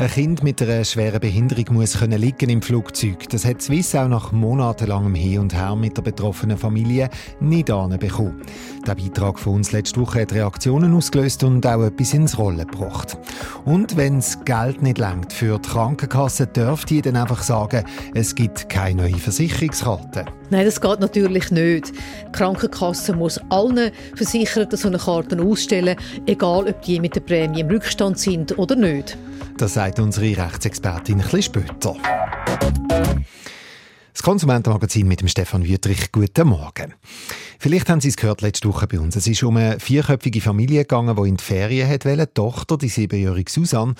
ein Kind mit einer schweren Behinderung muss können liegen im Flugzeug. Das hat Swiss auch nach monatelangem Hin und Her mit der betroffenen Familie nicht anbekommen. Der Beitrag von uns letzte Woche hat Reaktionen ausgelöst und auch etwas ins Rollen gebracht. Und wenn das Geld nicht langt für die Krankenkasse, dürfte ich dann einfach sagen, es gibt keine neue Versicherungskarte. Nein, das geht natürlich nicht. Die Krankenkasse muss allen Versicherten so eine Karte ausstellen, egal ob die mit der Prämie im Rückstand sind oder nicht. Das sagt unsere Rechtsexpertin ein später. Das Konsumentenmagazin mit dem Stefan Wüttrich. Guten Morgen. Vielleicht haben Sie es gehört letzte Woche bei uns. Es ist um eine vierköpfige Familie gegangen, die in die Ferien wollte. Die Tochter, die siebenjährige Susanne,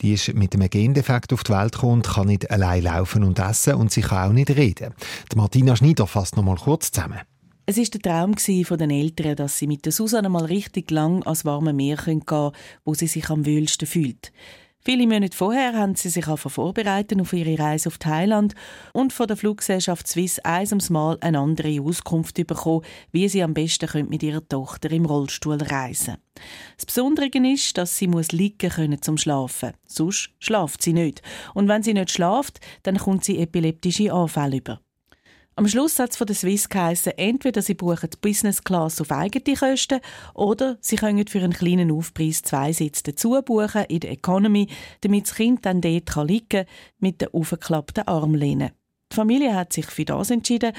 die ist mit einem Gendefekt auf die Welt gekommen und kann nicht allein laufen und essen und sie kann auch nicht reden. Die Martina Schneider fasst noch mal kurz zusammen. Es war der Traum den Eltern, dass sie mit der Susanne mal richtig lang ans warme Meer gehen können, wo sie sich am wohlsten fühlt. Viele Monate vorher haben sie sich vorbereitet auf ihre Reise auf Thailand und von der Fluggesellschaft Swiss eins Mal eine andere Auskunft bekommen, wie sie am besten mit ihrer Tochter im Rollstuhl reisen Das Besondere ist, dass sie muss liegen können zum Schlafen. Sonst schlaft sie nicht. Und wenn sie nicht schlaft, dann kommt sie epileptische Anfälle über. Am Schluss hat es von der Swiss geheißen, entweder sie buchen die Business Class auf eigene Kosten oder sie können für einen kleinen Aufpreis zwei Sitze dazu buchen in der Economy, damit das Kind dann dort liegen kann mit der aufgeklappten Armlehne. Die Familie hat sich für das entschieden,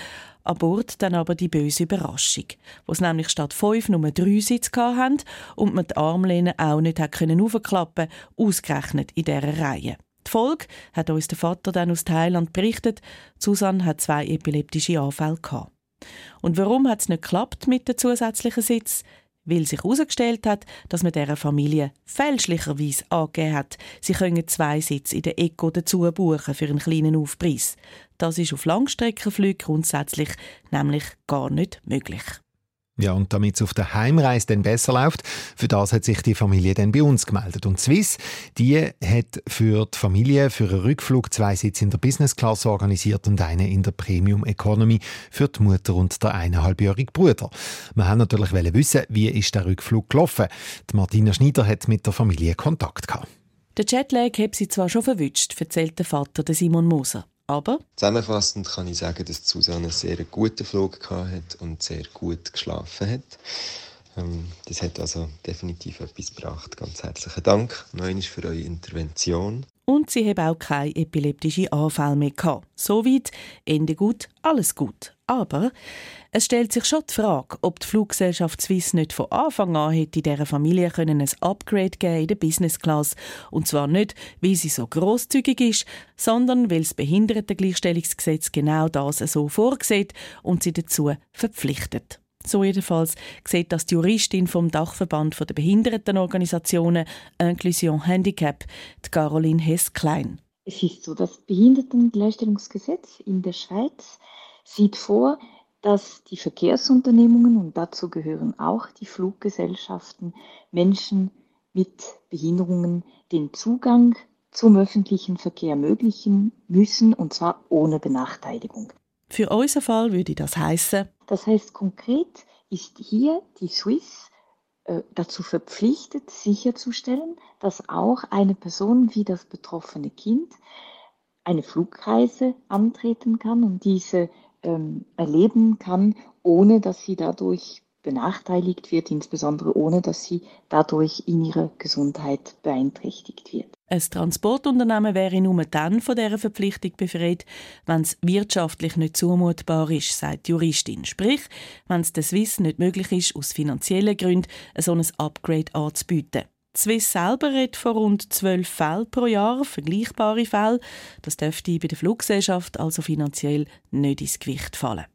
an Bord dann aber die böse Überraschung, wo es nämlich statt fünf nur drei Sitze hatten und man die Armlehne auch nicht aufklappen konnte, ausgerechnet in dieser Reihe. Folge hat uns der Vater dann aus Thailand berichtet. Susanne hat zwei epileptische Anfälle gehabt. Und warum hat es nicht geklappt mit dem zusätzlichen Sitz? Weil sich herausgestellt hat, dass man dieser Familie fälschlicherweise angegeben hat, sie können zwei Sitze in der Eco dazu buchen für einen kleinen Aufpreis. Das ist auf Langstreckenflügen grundsätzlich nämlich gar nicht möglich. Ja, und damit es auf der Heimreise dann besser läuft, für das hat sich die Familie dann bei uns gemeldet. Und Swiss, die hat für die Familie für einen Rückflug zwei Sitze in der Business Class organisiert und einen in der Premium Economy für die Mutter und der eineinhalbjährige Bruder. Wir haben natürlich wissen, wie ist der Rückflug gelaufen. Die Martina Schneider hat mit der Familie Kontakt gehabt. Der Jetlag hat sie zwar schon verwünscht, erzählt der Vater Simon Moser. Aber Zusammenfassend kann ich sagen, dass Susanne einen sehr guten Flug hat und sehr gut geschlafen hat. Ähm, das hat also definitiv etwas gebracht. Ganz herzlichen Dank noch für eure Intervention. Und sie haben auch keine epileptische Anfälle mehr gehabt. Soweit, Ende gut, alles gut. Aber es stellt sich schon die Frage, ob die Fluggesellschaft Swiss nicht von Anfang an hätte dieser Familie können ein Upgrade geben in der Business Class. Und zwar nicht, weil sie so großzügig ist, sondern weil das Behindertengleichstellungsgesetz genau das so vorsieht und sie dazu verpflichtet. So jedenfalls sieht das die Juristin vom Dachverband der Behindertenorganisationen Inclusion Handicap, die Caroline Hess-Klein. Es ist so, das Behindertengleichstellungsgesetz in der Schweiz sieht vor, dass die Verkehrsunternehmungen, und dazu gehören auch die Fluggesellschaften, Menschen mit Behinderungen den Zugang zum öffentlichen Verkehr ermöglichen müssen, und zwar ohne Benachteiligung. Für unseren Fall würde das heißen. Das heißt konkret ist hier die Swiss äh, dazu verpflichtet, sicherzustellen, dass auch eine Person wie das betroffene Kind eine Flugreise antreten kann und diese ähm, erleben kann, ohne dass sie dadurch benachteiligt wird, insbesondere ohne dass sie dadurch in ihrer Gesundheit beeinträchtigt wird. Ein Transportunternehmen wäre nur dann von dieser Verpflichtung befreit, wenn es wirtschaftlich nicht zumutbar ist, sagt die Juristin. Sprich, wenn es der Swiss nicht möglich ist, aus finanziellen Gründen so ein Upgrade anzubieten. Swiss selber redet von rund zwölf Fällen pro Jahr, vergleichbare Fälle. Das dürfte bei der Fluggesellschaft also finanziell nicht ins Gewicht fallen.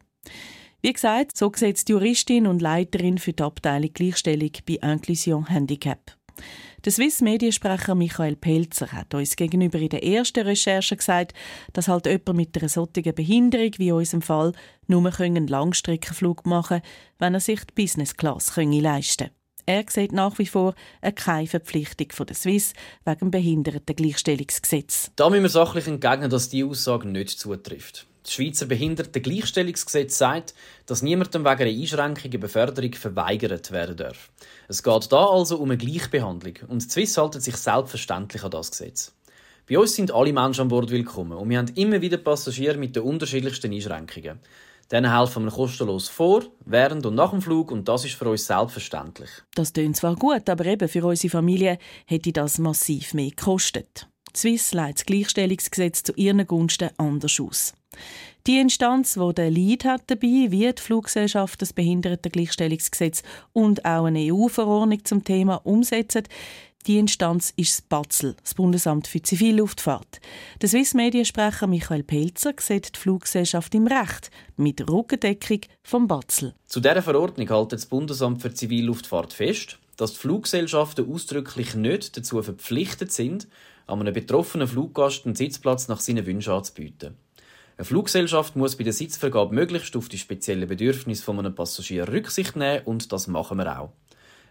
Wie gesagt, so sieht die Juristin und Leiterin für die Abteilung Gleichstellung bei Inclusion Handicap. Der Swiss Mediensprecher Michael Pelzer hat uns gegenüber in der ersten Recherche gesagt, dass halt jemand mit einer solchen Behinderung wie in unserem Fall nur einen Langstreckenflug machen wenn er sich die Business Class leisten könne. Er sieht nach wie vor keine Verpflichtung von der Swiss wegen Behindertengleichstellungsgesetz. Da müssen wir sachlich entgegnen, dass diese Aussage nicht zutrifft. Das Schweizer Behindertengleichstellungsgesetz sagt, dass niemandem wegen einer Einschränkung eine Beförderung verweigert werden darf. Es geht da also um eine Gleichbehandlung und die Swiss halten sich selbstverständlich an das Gesetz. Bei uns sind alle Menschen an Bord willkommen und wir haben immer wieder Passagiere mit den unterschiedlichsten Einschränkungen. Denen helfen wir kostenlos vor, während und nach dem Flug und das ist für uns selbstverständlich. Das klingt zwar gut, aber eben für unsere Familie hätte das massiv mehr gekostet. Die Swiss leitet das Gleichstellungsgesetz zu ihren Gunsten anders aus. Die Instanz, die den Lead hat dabei, wie die Fluggesellschaft das Behindertengleichstellungsgesetz und auch eine EU-Verordnung zum Thema umsetzen, die Instanz ist das BAZL, das Bundesamt für Zivilluftfahrt. Der Swiss-Mediensprecher Michael Pelzer sieht die Fluggesellschaft im Recht mit Rückendeckung vom BAZL. Zu dieser Verordnung hält das Bundesamt für Zivilluftfahrt fest, dass die Fluggesellschaften ausdrücklich nicht dazu verpflichtet sind, einem betroffenen Fluggast einen Sitzplatz nach seinen Wünschen anzubieten. Eine Fluggesellschaft muss bei der Sitzvergabe möglichst auf die speziellen Bedürfnisse von einem Passagier Rücksicht nehmen und das machen wir auch.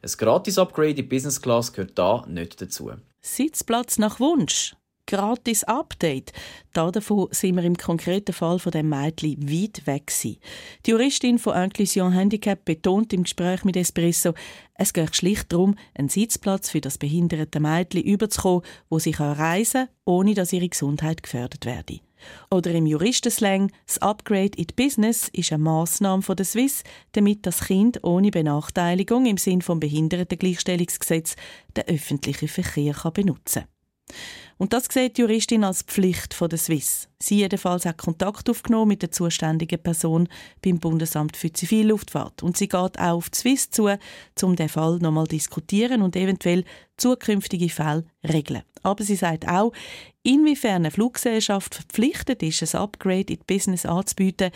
Ein Gratis-Upgrade in Business Class gehört da nicht dazu. Sitzplatz nach Wunsch. Gratis Update. Davon sind wir im konkreten Fall von dem Mädchen weit weg gewesen. Die Juristin von Inclusion Handicap betont im Gespräch mit Espresso, es geht schlicht darum, einen Sitzplatz für das behinderte Mädchen überzukommen, wo sie reisen kann, ohne dass ihre Gesundheit gefördert werde. Oder im Juristenslang, das Upgrade in Business ist eine Massnahme von der Swiss, damit das Kind ohne Benachteiligung im Sinn vom Behindertengleichstellungsgesetz den öffentlichen Verkehr benutzen kann. Und das sieht die Juristin als Pflicht von der Swiss. Sie jedenfalls hat Kontakt aufgenommen mit der zuständigen Person beim Bundesamt für Zivilluftfahrt. Und sie geht auch auf die Swiss zu, um den Fall nochmal diskutieren und eventuell zukünftige Fälle regeln. Aber sie sagt auch, inwiefern eine Fluggesellschaft verpflichtet ist, ein Upgrade in die Business anzubieten,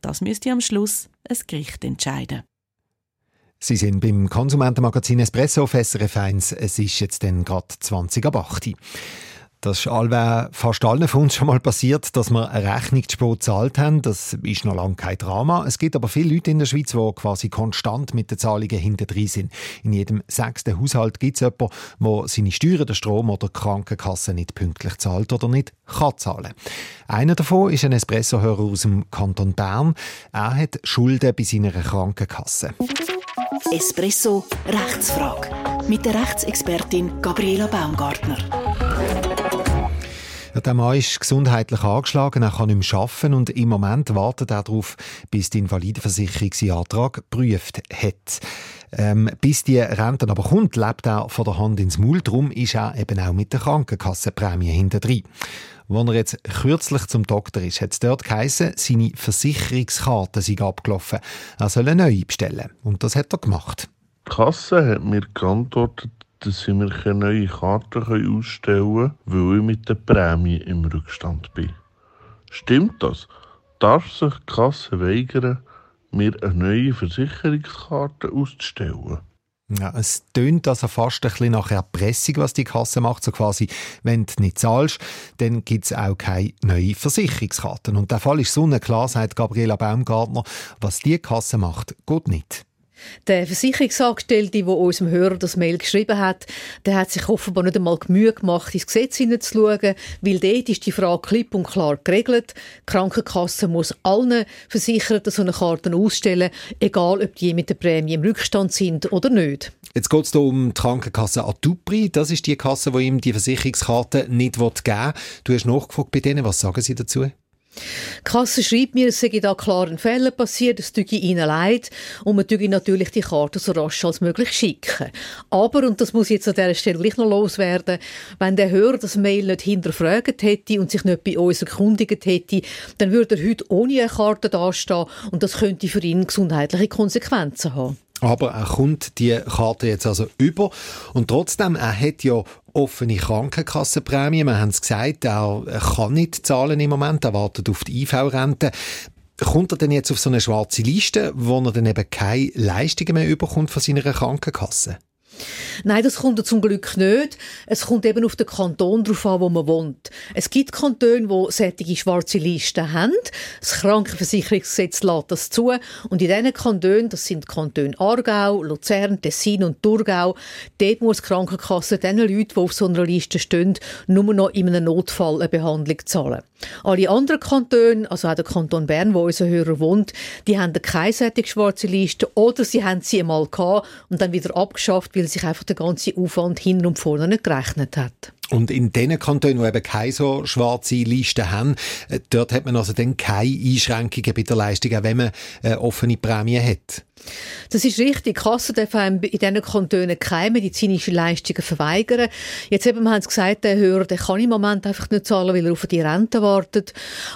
das müsste am Schluss ein Gericht entscheiden. Sie sind beim Konsumentenmagazin Espresso auf SRF 1. Es ist jetzt gerade 20 ab 8 das ist allweil fast allen von uns schon mal passiert, dass wir eine Rechnung zu spät gezahlt haben. Das ist noch lange kein Drama. Es gibt aber viele Leute in der Schweiz, die quasi konstant mit den Zahlungen hinter drin sind. In jedem sechsten Haushalt gibt es jemanden, der seine Steuern, den Strom oder die Krankenkasse nicht pünktlich zahlt oder nicht kann zahlen. Einer davon ist ein Espresso-Hörer aus dem Kanton Bern. Er hat Schulden bei seiner Krankenkasse. Espresso Rechtsfrage mit der Rechtsexpertin Gabriela Baumgartner. Ja, der Mann ist gesundheitlich angeschlagen, er kann nicht mehr arbeiten und im Moment wartet er darauf, bis die Invalidenversicherung seinen Antrag geprüft hat. Ähm, bis die Rente aber kommt, lebt er von der Hand ins Maul. Darum ist er eben auch mit der Krankenkassenprämie hinterher. Als er jetzt kürzlich zum Doktor ist, hat es dort geheißen, seine Versicherungskarte sei abgelaufen. Er soll eine neue bestellen. Und das hat er gemacht. Die Kasse hat mir geantwortet, dass sie mir keine neue Karte ausstellen können, weil ich mit der Prämie im Rückstand bin. Stimmt das? Darf sich die Kasse weigern, mir eine neue Versicherungskarte auszustellen? Ja, es tönt also fast ein bisschen nach Erpressung, was die Kasse macht. So quasi, wenn du nicht zahlst, dann gibt es auch keine neue Versicherungskarte. Und der Fall ist so klar, sagt Gabriela Baumgartner, was die Kasse macht, geht nicht. Der Versicherungsangestellte, der uns im Hörer das Mail geschrieben hat, der hat sich offenbar nicht einmal Mühe gemacht, ins Gesetz hineinzuschauen, weil dort ist die Frage klipp und klar geregelt. Die Krankenkasse muss allen Versicherten so eine Karte ausstellen, egal ob die mit der Prämie im Rückstand sind oder nicht. Jetzt geht es um die Krankenkasse Atupri. Das ist die Kasse, die ihm die Versicherungskarte nicht geben will. Du hast nachgefragt bei denen. Was sagen sie dazu? Die Kasse schreibt mir, es sei da klar ein Fehler passiert, es tut ihnen leid und man tue natürlich die Karte so rasch als möglich schicken. Aber, und das muss jetzt an dieser Stelle gleich noch loswerden, wenn der Hörer das Mail nicht hinterfragt hätte und sich nicht bei uns erkundigt hätte, dann würde er heute ohne eine Karte dastehen und das könnte für ihn gesundheitliche Konsequenzen haben. Aber er kommt die Karte jetzt also über und trotzdem, er hat ja offene Krankenkassenprämie. Wir haben es gesagt, er kann nicht zahlen im Moment, er wartet auf die IV-Rente. Kommt er denn jetzt auf so eine schwarze Liste, wo er dann eben keine Leistungen mehr überkommt von seiner Krankenkasse? Nein, das kommt zum Glück nicht. Es kommt eben auf den Kanton drauf an, wo man wohnt. Es gibt Kantone, die solche schwarze Listen haben. Das Krankenversicherungsgesetz lässt das zu. Und in diesen Kantonen, das sind Kantone Aargau, Luzern, Tessin und Thurgau, dort muss die Krankenkasse den Leuten, die auf so einer Liste stehen, nur noch in einem Notfall eine Behandlung zahlen. Alle anderen Kantone, also auch der Kanton Bern, wo unser Hörer wohnt, die haben keine solche schwarze Liste oder sie haben sie einmal gehabt und dann wieder abgeschafft, weil sich einfach der ganze Aufwand hin und vorne nicht gerechnet hat. Und in den Kantonen, die eben keine so schwarze Liste haben, äh, dort hat man also dann keine Einschränkungen bei der Leistung, auch wenn man eine offene Prämie hat. Das ist richtig. Die Kassen dürfen in diesen Kantonen keine medizinischen Leistungen verweigern. Jetzt eben, wir haben es gesagt, der Hörer, der kann im Moment einfach nicht zahlen, weil er auf die Rente wartet.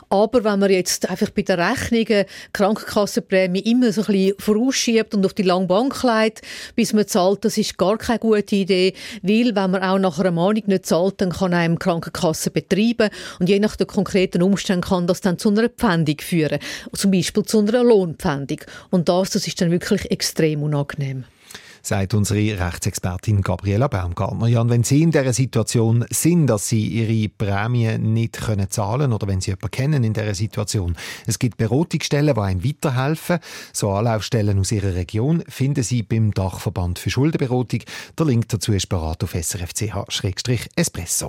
Aber wenn man jetzt einfach bei den Rechnungen Krankenkassenprämie immer so ein bisschen vorausschiebt und auf die lange Bank legt, bis man zahlt, das ist gar keine gute Idee, weil wenn man auch nach einer Mahnung nicht zahlt, dann kann einem Krankenkasse betreiben und je nach den konkreten Umständen kann das dann zu einer Pfändung führen. Zum Beispiel zu einer Lohnpfändung. Und das, das ist dann wirklich extrem unangenehm sagt unsere Rechtsexpertin Gabriela Baumgartner. Jan, wenn Sie in dieser Situation sind, dass Sie Ihre Prämie nicht können zahlen oder wenn Sie jemanden kennen in dieser Situation, es gibt Beratungsstellen, die einem weiterhelfen. So Anlaufstellen aus Ihrer Region finden Sie beim Dachverband für Schuldenberatung. Der Link dazu ist bereit auf srfch-espresso.